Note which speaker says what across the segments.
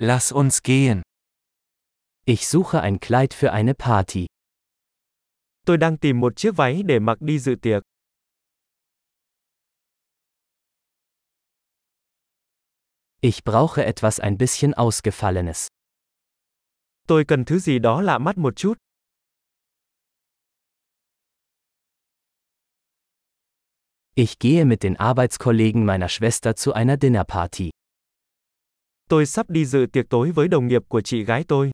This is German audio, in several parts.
Speaker 1: Lass uns gehen.
Speaker 2: Ich suche ein Kleid für eine Party.
Speaker 3: Tôi đang tìm một chiếc váy để mặc đi dự tiệc.
Speaker 2: Ich brauche etwas ein bisschen Ausgefallenes.
Speaker 3: Tôi cần thứ gì đó lạ mắt một chút.
Speaker 2: Ich gehe mit den Arbeitskollegen meiner Schwester zu einer Dinnerparty.
Speaker 3: Tôi sắp đi dự tiệc tối với đồng nghiệp của chị gái tôi.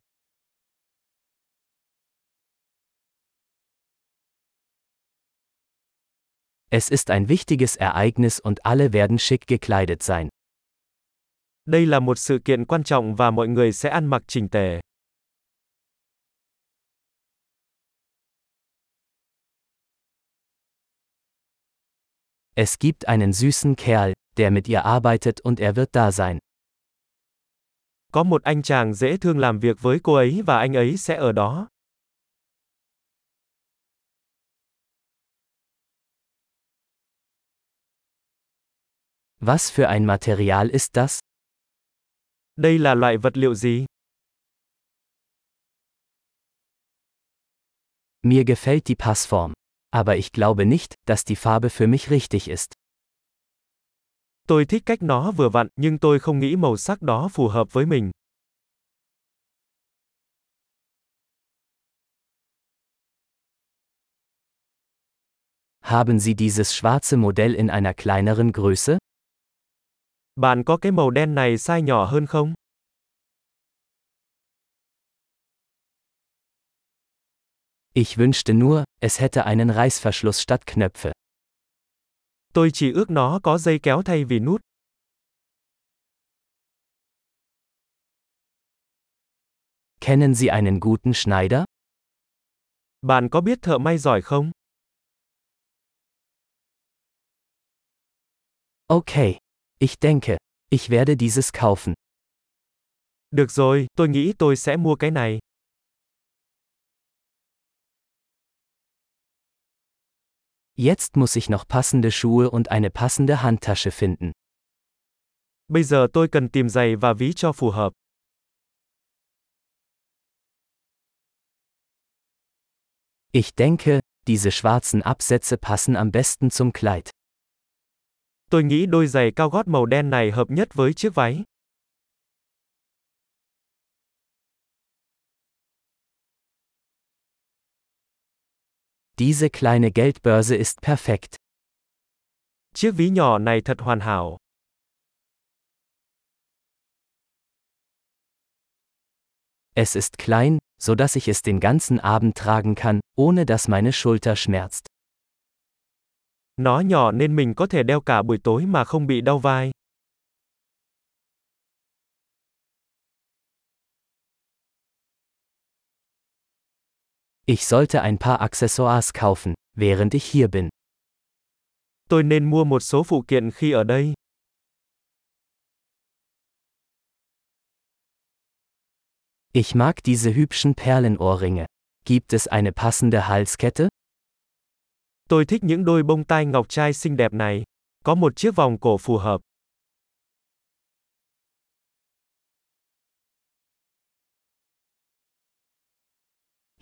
Speaker 2: Es ist ein wichtiges Ereignis und alle werden schick gekleidet sein.
Speaker 3: Đây là một sự kiện quan trọng và mọi người sẽ ăn mặc chỉnh tề.
Speaker 2: Es gibt einen süßen Kerl, der mit ihr arbeitet und er wird da sein.
Speaker 3: Có một anh chàng dễ thương làm việc với cô ấy và anh ấy sẽ ở đó.
Speaker 2: Was für ein Material ist das?
Speaker 3: Đây là loại vật liệu gì?
Speaker 2: Mir gefällt die Passform. Aber ich glaube nicht, dass die Farbe für mich richtig ist.
Speaker 3: Tôi thích cách nó vừa vặn, nhưng tôi không nghĩ màu sắc đó phù hợp với mình.
Speaker 2: Haben Sie dieses schwarze Modell in einer kleineren Größe?
Speaker 3: Bạn có cái màu đen này size nhỏ hơn không?
Speaker 2: Ich wünschte nur, es hätte einen Reißverschluss statt Knöpfe.
Speaker 3: Tôi chỉ ước nó có dây kéo thay vì nút.
Speaker 2: Kennen Sie einen guten Schneider?
Speaker 3: Bạn có biết thợ may giỏi không?
Speaker 2: Okay. Ich denke, ich werde dieses kaufen.
Speaker 3: Được rồi, tôi nghĩ tôi sẽ mua cái này.
Speaker 2: Jetzt muss ich noch passende Schuhe und eine passende Handtasche finden.
Speaker 3: Bây giờ tôi cần tìm giày và ví cho phù hợp.
Speaker 2: Ich denke, diese schwarzen Absätze passen am besten zum Kleid.
Speaker 3: Tôi nghĩ đôi giày cao gót màu đen này hợp nhất với chiếc váy.
Speaker 2: Diese kleine Geldbörse ist perfekt.
Speaker 3: Chiếc ví nhỏ này thật hoàn hảo.
Speaker 2: Es ist klein, so dass ich es den ganzen Abend tragen kann, ohne dass meine Schulter schmerzt.
Speaker 3: Nó nhỏ nên mình có thể đeo cả buổi tối mà không bị đau vai.
Speaker 2: Ich sollte ein paar Accessoires kaufen, während ich hier bin.
Speaker 3: Tôi nên mua một số phụ kiện khi ở đây.
Speaker 2: Ich mag diese hübschen Perlenohrringe. Gibt es eine passende Halskette?
Speaker 3: Tôi thích những đôi bông tai ngọc trai xinh đẹp này. Có một chiếc vòng cổ phù hợp.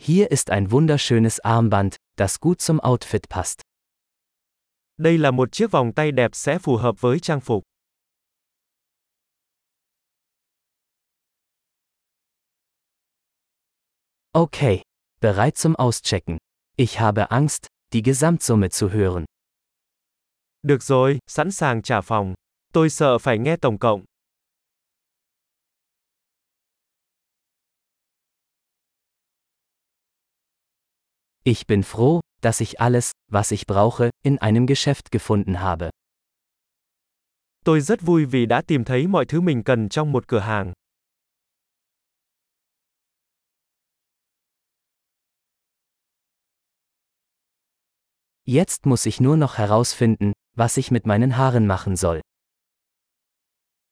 Speaker 2: Hier ist ein wunderschönes Armband, das gut zum Outfit passt.
Speaker 3: Đây là một chiếc vòng tay đẹp sẽ phù hợp với trang phục.
Speaker 2: Okay, bereit zum Auschecken. Ich habe Angst, die Gesamtsumme zu hören.
Speaker 3: Được rồi, sẵn sàng trả phòng. Tôi sợ phải nghe tổng cộng.
Speaker 2: Ich bin froh, dass ich alles, was ich brauche, in einem Geschäft gefunden habe.
Speaker 3: Tôi rất vui vì đã tìm thấy mọi thứ mình cần trong một cửa hàng.
Speaker 2: Jetzt muss ich nur noch herausfinden, was ich mit meinen Haaren machen soll.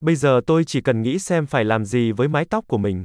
Speaker 3: Bây giờ tôi chỉ cần nghĩ xem phải làm gì với mái tóc của mình.